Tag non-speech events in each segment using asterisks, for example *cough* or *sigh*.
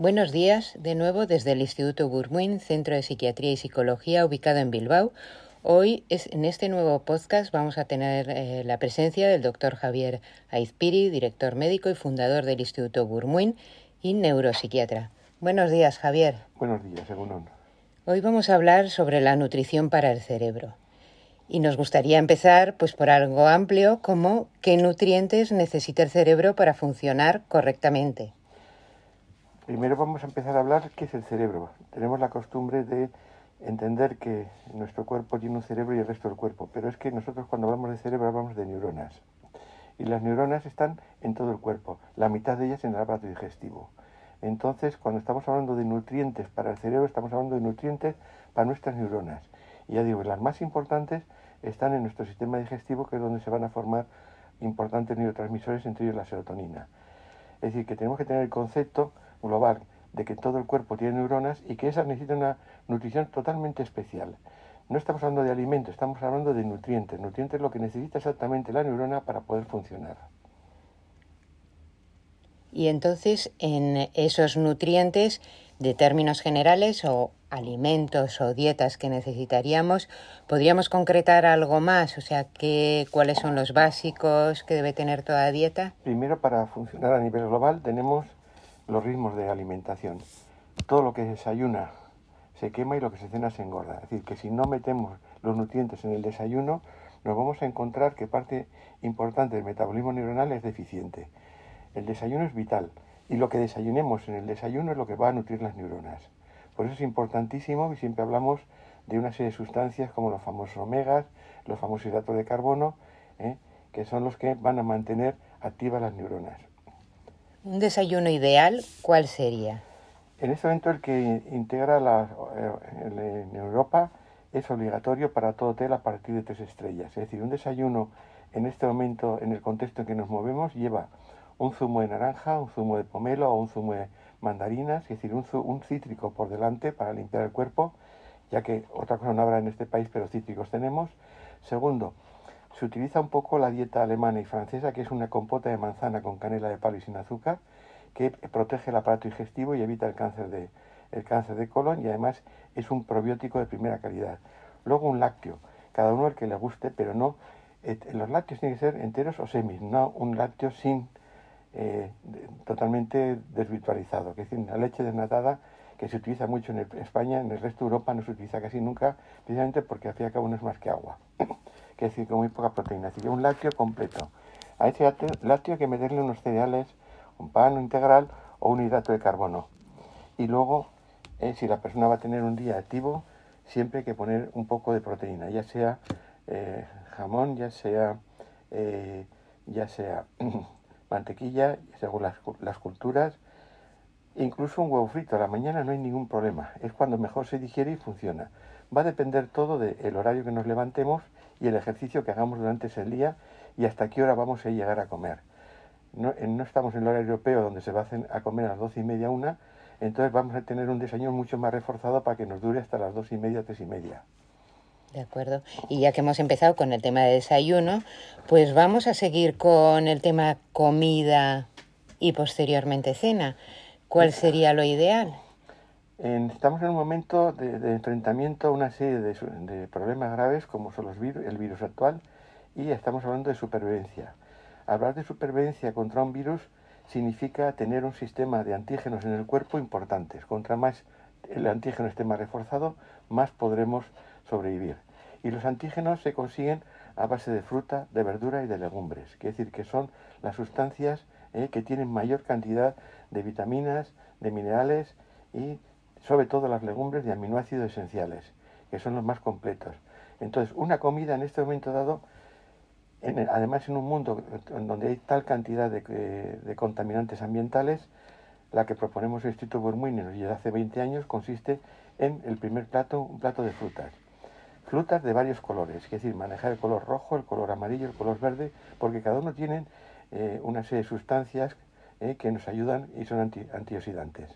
Buenos días, de nuevo desde el Instituto Burmuin, Centro de Psiquiatría y Psicología, ubicado en Bilbao. Hoy es, en este nuevo podcast vamos a tener eh, la presencia del doctor Javier Aizpiri, director médico y fundador del Instituto Burmuin y neuropsiquiatra. Buenos días, Javier. Buenos días, según Hoy vamos a hablar sobre la nutrición para el cerebro. Y nos gustaría empezar pues por algo amplio como qué nutrientes necesita el cerebro para funcionar correctamente. Primero vamos a empezar a hablar qué es el cerebro. Tenemos la costumbre de entender que nuestro cuerpo tiene un cerebro y el resto del cuerpo, pero es que nosotros cuando hablamos de cerebro hablamos de neuronas. Y las neuronas están en todo el cuerpo, la mitad de ellas en el aparato digestivo. Entonces, cuando estamos hablando de nutrientes para el cerebro, estamos hablando de nutrientes para nuestras neuronas. Y ya digo, las más importantes están en nuestro sistema digestivo, que es donde se van a formar importantes neurotransmisores, entre ellos la serotonina. Es decir, que tenemos que tener el concepto global de que todo el cuerpo tiene neuronas y que esas necesitan una nutrición totalmente especial. No estamos hablando de alimentos, estamos hablando de nutrientes. Nutrientes es lo que necesita exactamente la neurona para poder funcionar. Y entonces en esos nutrientes de términos generales o alimentos o dietas que necesitaríamos, ¿podríamos concretar algo más? O sea, ¿qué, ¿cuáles son los básicos que debe tener toda dieta? Primero, para funcionar a nivel global tenemos los ritmos de alimentación. Todo lo que se desayuna se quema y lo que se cena se engorda. Es decir, que si no metemos los nutrientes en el desayuno, nos vamos a encontrar que parte importante del metabolismo neuronal es deficiente. El desayuno es vital y lo que desayunemos en el desayuno es lo que va a nutrir las neuronas. Por eso es importantísimo y siempre hablamos de una serie de sustancias como los famosos omegas, los famosos hidratos de carbono, ¿eh? que son los que van a mantener activas las neuronas. ¿Un desayuno ideal cuál sería? En este momento el que integra la, eh, en Europa es obligatorio para todo hotel a partir de tres estrellas. Es decir, un desayuno en este momento, en el contexto en que nos movemos, lleva un zumo de naranja, un zumo de pomelo o un zumo de mandarinas, es decir, un, un cítrico por delante para limpiar el cuerpo, ya que otra cosa no habrá en este país, pero cítricos tenemos. Segundo, se utiliza un poco la dieta alemana y francesa, que es una compota de manzana con canela de palo y sin azúcar, que protege el aparato digestivo y evita el cáncer de, el cáncer de colon y además es un probiótico de primera calidad. Luego un lácteo, cada uno el que le guste, pero no, los lácteos tienen que ser enteros o semis, no un lácteo sin eh, totalmente desvirtualizado, que es decir, la leche desnatada que se utiliza mucho en, España, en el resto de Europa no se utiliza casi nunca, precisamente porque al fin y al cabo no es más que agua *coughs* que decir con muy poca proteína, así que un lácteo completo. A ese lácteo hay que meterle unos cereales, un pan integral o un hidrato de carbono. Y luego, eh, si la persona va a tener un día activo, siempre hay que poner un poco de proteína, ya sea eh, jamón, ya sea, eh, ya sea *coughs* mantequilla, según las culturas, incluso un huevo frito a la mañana no hay ningún problema, es cuando mejor se digiere y funciona. Va a depender todo del horario que nos levantemos y el ejercicio que hagamos durante ese día y hasta qué hora vamos a llegar a comer. No, no estamos en el horario europeo donde se va a comer a las doce y media, una, entonces vamos a tener un desayuno mucho más reforzado para que nos dure hasta las dos y media, tres y media. De acuerdo. Y ya que hemos empezado con el tema de desayuno, pues vamos a seguir con el tema comida y posteriormente cena. ¿Cuál sería lo ideal? estamos en un momento de, enfrentamiento a una serie de, problemas graves como son los virus, el virus actual y estamos hablando de supervivencia. Hablar de supervivencia contra un virus significa tener un sistema de antígenos en el cuerpo importantes. Contra más el antígeno esté más reforzado, más podremos sobrevivir. Y los antígenos se consiguen a base de fruta, de verdura y de legumbres. Quiere decir que son las sustancias eh, que tienen mayor cantidad de vitaminas, de minerales y sobre todo las legumbres de aminoácidos esenciales, que son los más completos. Entonces, una comida en este momento dado, además en un mundo en donde hay tal cantidad de, contaminantes ambientales, la que proponemos el Instituto Burmuin desde hace 20 años consiste en el primer plato, un plato de frutas. Frutas de varios colores, es decir, manejar el color rojo, el color amarillo, el color verde, porque cada uno tiene eh, una serie de sustancias eh, que nos ayudan y son antioxidantes.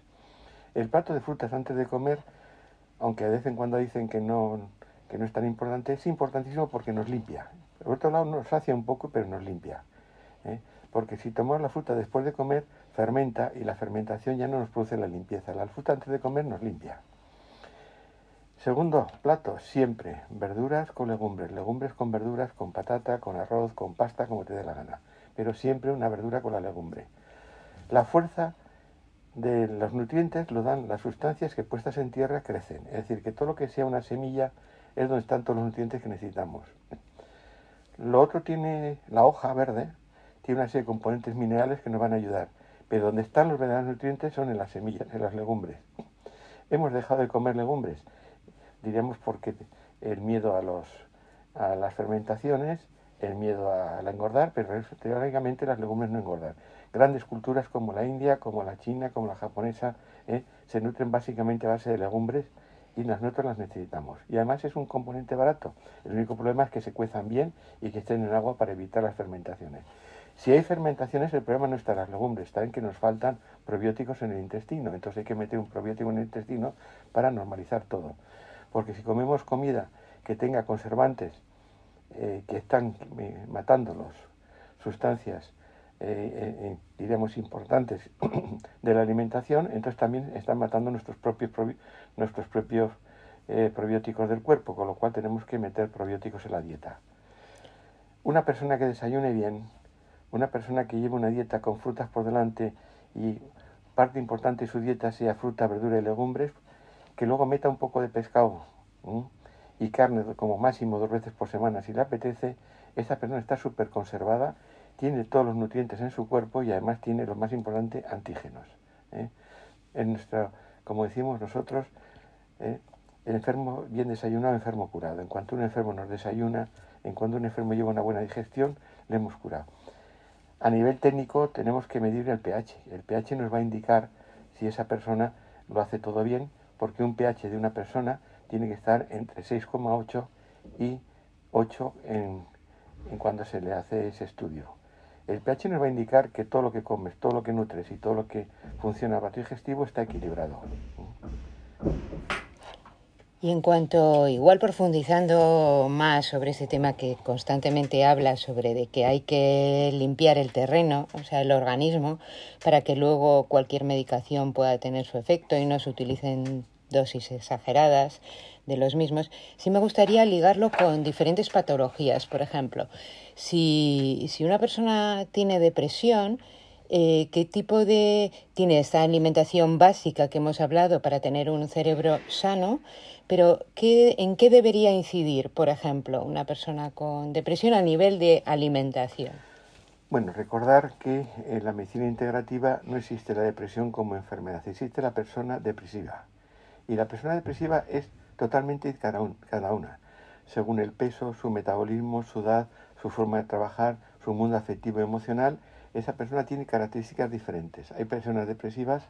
El plato de frutas antes de comer, aunque de vez en cuando dicen que no, que no es tan importante, es importantísimo porque nos limpia. Por otro lado, nos sacia un poco, pero nos limpia. ¿eh? Porque si tomamos la fruta después de comer, fermenta y la fermentación ya no nos produce la limpieza. La fruta antes de comer nos limpia. Segundo plato, siempre verduras con legumbres, legumbres con verduras, con patata, con arroz, con pasta, como te dé la gana, pero siempre una verdura con la legumbre. La fuerza de los nutrientes lo dan las sustancias que puestas en tierra crecen, es decir, que todo lo que sea una semilla es donde están todos los nutrientes que necesitamos. Lo otro tiene la hoja verde, tiene una serie de componentes minerales que nos van a ayudar, pero donde están los verdaderos nutrientes son en las semillas, en las legumbres. Hemos dejado de comer legumbres diríamos porque el miedo a, los, a las fermentaciones, el miedo a, engordar, pero teóricamente las legumbres no engordan. Grandes culturas como la India, como la China, como la japonesa, ¿eh? se nutren básicamente a base de legumbres y nosotros las necesitamos. Y además es un componente barato. El único problema es que se cuezan bien y que estén en agua para evitar las fermentaciones. Si hay fermentaciones, el problema no está en las legumbres, está en que nos faltan probióticos en el intestino. Entonces hay que meter un probiótico en el intestino para normalizar todo. Porque si comemos comida que tenga conservantes eh, que están eh, matando las sustancias, eh, diremos, importantes *coughs* de la alimentación, entonces también están matando nuestros propios, nuestros propios probióticos del cuerpo, con lo cual tenemos que meter probióticos en la dieta. Una persona que desayune bien, una persona que lleve una dieta con frutas por delante y parte importante de su dieta sea fruta, verdura y legumbres, que luego meta un poco de pescado y carne como máximo dos veces por semana si le apetece, esa persona está súper conservada, tiene todos los nutrientes en su cuerpo y además tiene lo más importante, antígenos. ¿eh? En nuestra, como decimos nosotros, ¿eh? el enfermo bien desayunado, enfermo curado. En cuanto un enfermo nos desayuna, en cuanto un enfermo lleva una buena digestión, le hemos curado. A nivel técnico tenemos que medir el pH. El pH nos va a indicar si esa persona lo hace todo bien porque un pH de una persona tiene que estar entre 6,8 y 8 en, cuando se le hace ese estudio. El pH nos va a indicar que todo lo que comes, todo lo que nutres y todo lo que funciona para tu digestivo está equilibrado. Y en cuanto, igual profundizando más sobre ese tema que constantemente habla sobre de que hay que limpiar el terreno, o sea, el organismo, para que luego cualquier medicación pueda tener su efecto y no se utilicen dosis exageradas de los mismos, sí me gustaría ligarlo con diferentes patologías. Por ejemplo, si, si una persona tiene depresión, eh, qué tipo de tiene esta alimentación básica que hemos hablado para tener un cerebro sano, pero ¿qué, ¿en qué debería incidir, por ejemplo, una persona con depresión a nivel de alimentación? Bueno, recordar que en la medicina integrativa no existe la depresión como enfermedad, existe la persona depresiva. Y la persona depresiva es totalmente cada, una, según el peso, su metabolismo, su edad, su forma de trabajar, su mundo afectivo y emocional, esa persona tiene características diferentes. Hay personas depresivas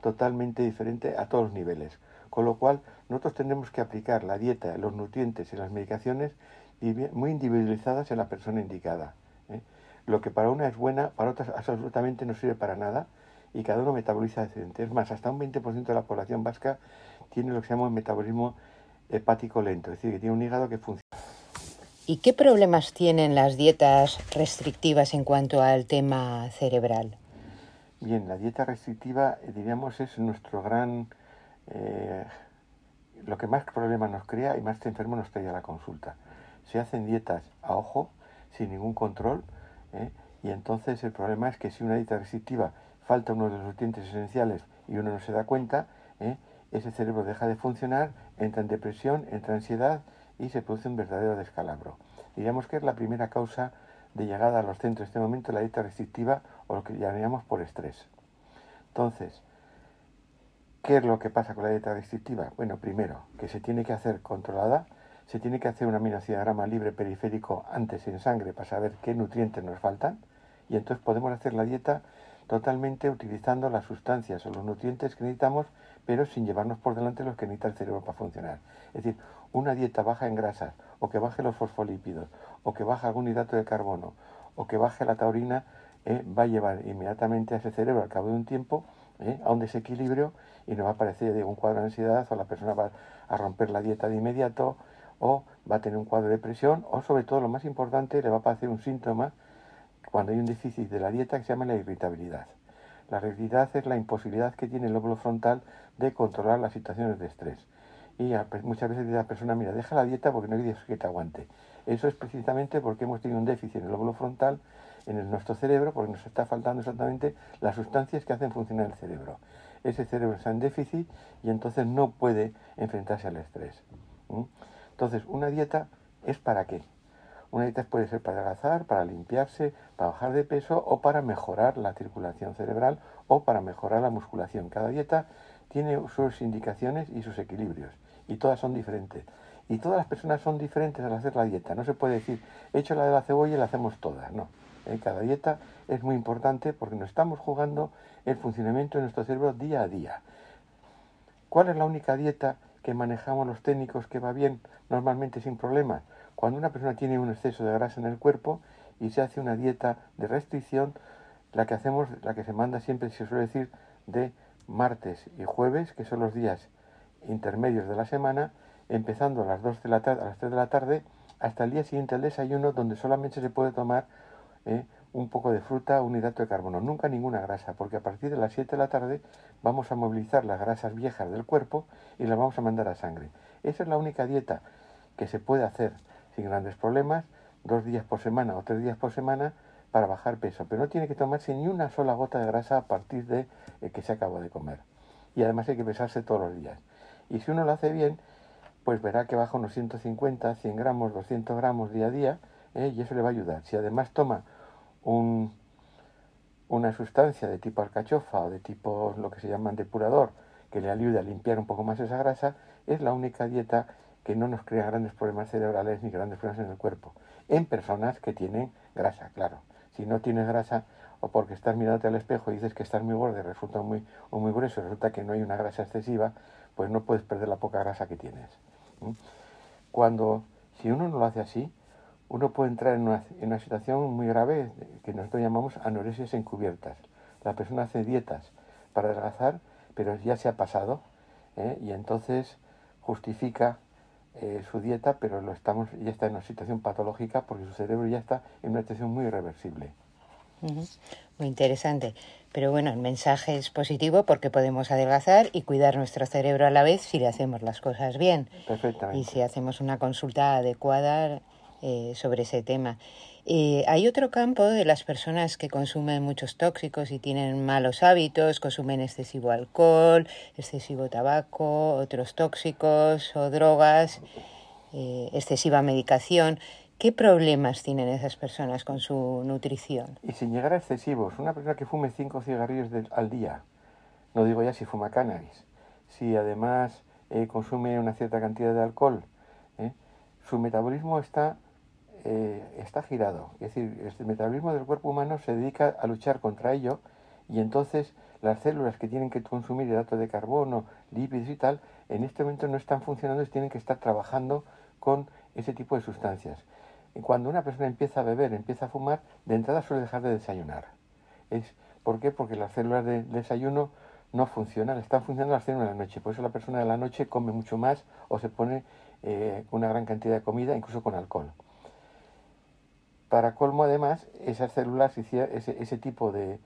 totalmente diferentes a todos los niveles, con lo cual nosotros tenemos que aplicar la dieta, los nutrientes y las medicaciones muy individualizadas en la persona indicada. ¿eh? Lo que para una es buena, para otras absolutamente no sirve para nada y cada uno metaboliza diferente. Es más, hasta un 20% de la población vasca tiene lo que se llama metabolismo hepático lento, es decir, que tiene un hígado que funciona. ¿Y qué problemas tienen las dietas restrictivas en cuanto al tema cerebral? Bien, la dieta restrictiva, eh, diríamos, es nuestro gran... Eh, lo que más problemas nos crea y más enfermo nos trae a la consulta. Se hacen dietas a ojo, sin ningún control, ¿eh? y entonces el problema es que si una dieta restrictiva falta uno de los nutrientes esenciales y uno no se da cuenta, ese cerebro deja de funcionar, entra en depresión, entra en ansiedad y se produce un verdadero descalabro. Diríamos que es la primera causa de llegada a los centros en este momento la dieta restrictiva o lo que llamaríamos por estrés. Entonces, ¿qué es lo que pasa con la dieta restrictiva? Bueno, primero, que se tiene que hacer controlada, se tiene que hacer un aminoacidiograma libre periférico antes en sangre para saber qué nutrientes nos faltan y entonces podemos hacer la dieta totalmente utilizando las sustancias o los nutrientes que necesitamos, pero sin llevarnos por delante los que necesita el cerebro para funcionar. Es decir, una dieta baja en grasas, o que baje los fosfolípidos, o que baje algún hidrato de carbono, o que baje la taurina, eh, va a llevar inmediatamente a ese cerebro al cabo de un tiempo eh, a un desequilibrio y nos va a aparecer un cuadro de ansiedad, o la persona va a romper la dieta de inmediato, o va a tener un cuadro de depresión, o sobre todo lo más importante, le va a aparecer un síntoma cuando hay un déficit de la dieta que se llama la irritabilidad. La realidad es la imposibilidad que tiene el lóbulo frontal de controlar las situaciones de estrés. Y muchas veces dice la persona, mira, deja la dieta porque no hay Dios que te aguante. Eso es precisamente porque hemos tenido un déficit en el lóbulo frontal, en nuestro cerebro, porque nos está faltando exactamente las sustancias que hacen funcionar el cerebro. Ese cerebro está en déficit y entonces no puede enfrentarse al estrés. Entonces, una dieta es para qué? Una dieta puede ser para adelgazar, para limpiarse, para bajar de peso o para mejorar la circulación cerebral o para mejorar la musculación. Cada dieta tiene sus indicaciones y sus equilibrios y todas son diferentes. Y todas las personas son diferentes al hacer la dieta. No se puede decir, he hecho la de la cebolla y la hacemos todas. No. ¿Eh? Cada dieta es muy importante porque nos estamos jugando el funcionamiento de nuestro cerebro día a día. ¿Cuál es la única dieta que manejamos los técnicos que va bien normalmente sin problemas? Cuando una persona tiene un exceso de grasa en el cuerpo y se hace una dieta de restricción, la que hacemos, la que se manda siempre, se suele decir, de martes y jueves, que son los días intermedios de la semana, empezando a las, 2 de la a las 3 de la tarde hasta el día siguiente al desayuno, donde solamente se puede tomar eh, un poco de fruta, un hidrato de carbono, nunca ninguna grasa, porque a partir de las 7 de la tarde vamos a movilizar las grasas viejas del cuerpo y las vamos a mandar a sangre. Esa es la única dieta que se puede hacer sin grandes problemas, dos días por semana o tres días por semana para bajar peso, pero no tiene que tomarse ni una sola gota de grasa a partir de eh, que se acabó de comer. Y además hay que pesarse todos los días. Y si uno lo hace bien, pues verá que baja unos 150, 100 gramos, 200 gramos día a día, eh, y eso le va a ayudar. Si además toma un, una sustancia de tipo alcachofa o de tipo lo que se llama depurador, que le ayude a limpiar un poco más esa grasa, es la única dieta que no nos crea grandes problemas cerebrales ni grandes problemas en el cuerpo. En personas que tienen grasa, claro. Si no tienes grasa o porque estás mirándote al espejo y dices que estás muy gordo resulta muy, o muy grueso, resulta que no hay una grasa excesiva, pues no puedes perder la poca grasa que tienes. Cuando, si uno no lo hace así, uno puede entrar en una, en una situación muy grave que nosotros llamamos anoresias encubiertas. La persona hace dietas para adelgazar, pero ya se ha pasado ¿eh? y entonces justifica eh, su dieta, pero lo estamos, ya está en una situación patológica porque su cerebro ya está en una situación muy irreversible. Muy interesante. Pero bueno, el mensaje es positivo porque podemos adelgazar y cuidar nuestro cerebro a la vez si le hacemos las cosas bien. Perfectamente. Y si hacemos una consulta adecuada eh, sobre ese tema. Eh, hay otro campo de las personas que consumen muchos tóxicos y tienen malos hábitos, consumen excesivo alcohol, excesivo tabaco, otros tóxicos o drogas, eh, excesiva medicación. ¿Qué problemas tienen esas personas con su nutrición? Y sin llegar a excesivos, una persona que fume cinco cigarrillos al día, no digo ya si fuma cannabis, si además consume una cierta cantidad de alcohol, su metabolismo está eh, está girado. Es decir, el metabolismo del cuerpo humano se dedica a luchar contra ello y entonces las células que tienen que consumir hidratos de carbono, lípidos y tal, en este momento no están funcionando y tienen que estar trabajando con ese tipo de sustancias. Cuando una persona empieza a beber, empieza a fumar, de entrada suele dejar de desayunar. Es, ¿Por qué? Porque las células de desayuno no funcionan, están funcionando las células de la noche. Por eso la persona de la noche come mucho más o se pone eh, una gran cantidad de comida, incluso con alcohol. Para colmo, además, esas células, ese, ese tipo de,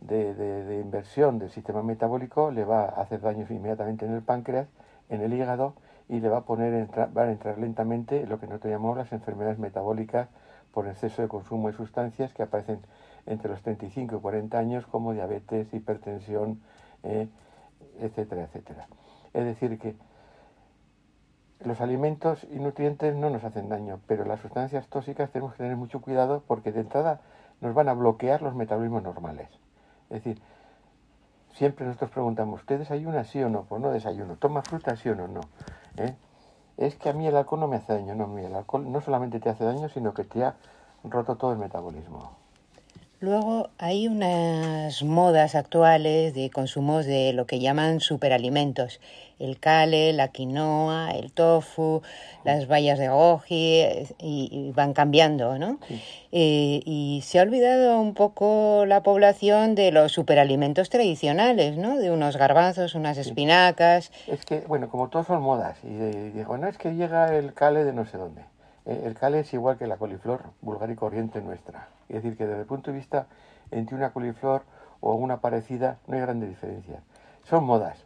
de, inversión del sistema metabólico le va a hacer daños inmediatamente en el páncreas, en el hígado y le va a poner va a entrar lentamente lo que nosotros llamamos las enfermedades metabólicas por exceso de consumo de sustancias que aparecen entre los 35 y 40 años como diabetes, hipertensión, eh, etcétera, etcétera. Es decir, que los alimentos y nutrientes no nos hacen daño, pero las sustancias tóxicas tenemos que tener mucho cuidado porque de entrada nos van a bloquear los metabolismos normales. Es decir, siempre nosotros preguntamos, ¿usted desayuna sí o no? Pues no desayuno. ¿Toma fruta sí o no? ¿Eh? Es que a mí el alcohol no me hace daño. No, el alcohol no solamente te hace daño, sino que te ha roto todo el metabolismo. Luego hay unas modas actuales de consumos de lo que llaman superalimentos. El kale, la quinoa, el tofu, las bayas de goji, y, van cambiando, ¿no? Eh, y se ha olvidado un poco la población de los superalimentos tradicionales, ¿no? De unos garbanzos, unas espinacas. Es que, bueno, como todos son modas, y, digo, no es que llega el kale de no sé dónde. Eh, el kale es igual que la coliflor vulgar y corriente nuestra. Es decir, que desde el punto de vista entre una coliflor o una parecida, no hay grandes diferencias. Son modas,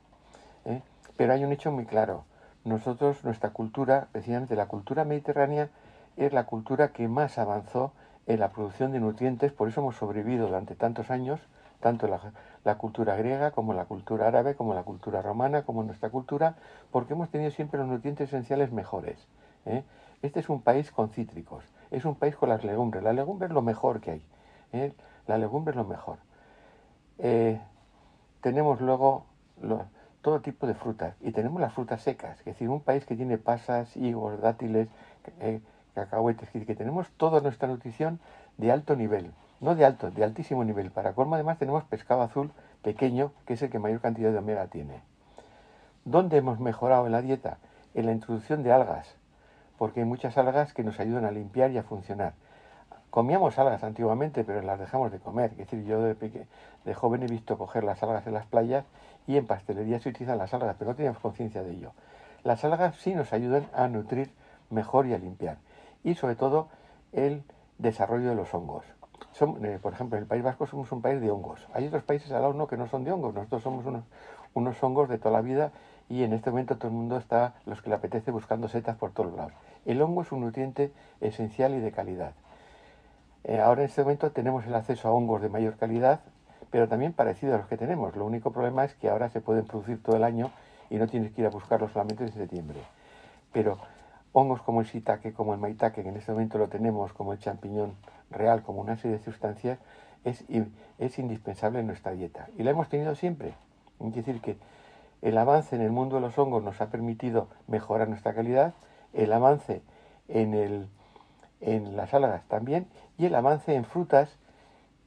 ¿eh? Pero hay un hecho muy claro. Nosotros, nuestra cultura, precisamente la cultura mediterránea, es la cultura que más avanzó en la producción de nutrientes, por eso hemos sobrevivido durante tantos años, tanto la, cultura griega como la cultura árabe, como la cultura romana, como nuestra cultura, porque hemos tenido siempre los nutrientes esenciales mejores. ¿eh? Este es un país con cítricos, es un país con las legumbres. La legumbre es lo mejor que hay. ¿eh? La legumbre es lo mejor. Eh, tenemos luego todo tipo de frutas y tenemos las frutas secas, es decir, un país que tiene pasas, higos, dátiles, cacahuetes, que tenemos toda nuestra nutrición de alto nivel no de alto, de altísimo nivel. Para colmo además tenemos pescado azul pequeño, que es el que mayor cantidad de omega tiene. ¿Dónde hemos mejorado en la dieta? En la introducción de algas, porque hay muchas algas que nos ayudan a limpiar y a funcionar. Comíamos algas antiguamente, pero las dejamos de comer. Es decir, yo de, joven he visto coger las algas en las playas y en pastelería se utilizan las algas, pero no teníamos conciencia de ello. Las algas sí nos ayudan a nutrir mejor y a limpiar. Y sobre todo el desarrollo de los hongos. Eh, por ejemplo, en el País Vasco somos un país de hongos. Hay otros países al lado no que no son de hongos. Nosotros somos unos, unos hongos de toda la vida y en este momento todo el mundo está, los que le apetece, buscando setas por todos lados. El hongo es un nutriente esencial y de calidad. Eh, ahora en este momento tenemos el acceso a hongos de mayor calidad, pero también parecido a los que tenemos. Lo único problema es que ahora se pueden producir todo el año y no tienes que ir a buscarlos solamente en septiembre. Pero hongos como el shiitake, como el maitake, que en este momento lo tenemos, como el champiñón real, como una serie de sustancias, es indispensable en nuestra dieta. Y la hemos tenido siempre. Es decir, que el avance en el mundo de los hongos nos ha permitido mejorar nuestra calidad, el avance en, el, en las algas también, y el avance en frutas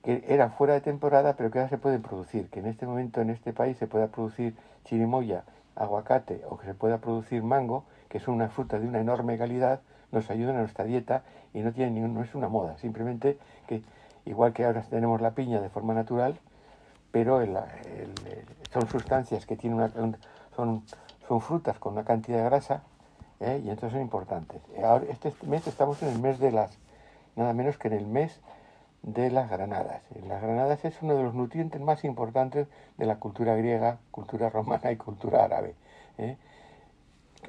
que eran fuera de temporada, pero que ahora se pueden producir, que en este momento en este país se pueda producir chirimoya, aguacate o que se pueda producir mango, que son unas frutas de una enorme calidad, nos ayudan a nuestra dieta y no, tiene ningún, no es una moda, simplemente que igual que ahora tenemos la piña de forma natural, pero son sustancias que tienen una, son, son frutas con una cantidad de grasa ¿eh? y entonces son importantes. Ahora, este mes estamos en el mes de las, nada menos que en el mes de las granadas. Las granadas es uno de los nutrientes más importantes de la cultura griega, cultura romana y cultura árabe. ¿eh?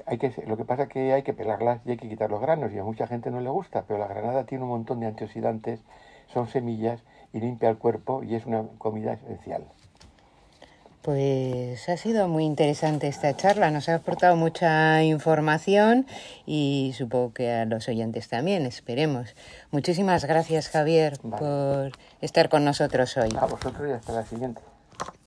hay que, lo que pasa es que hay que pelarlas y hay que quitar los granos y a mucha gente no le gusta, pero la granada tiene un montón de antioxidantes, son semillas y limpia el cuerpo y es una comida esencial. Pues ha sido muy interesante esta charla, nos ha aportado mucha información y supongo que a los oyentes también, esperemos. Muchísimas gracias Javier por estar con nosotros hoy. A vosotros y hasta la siguiente.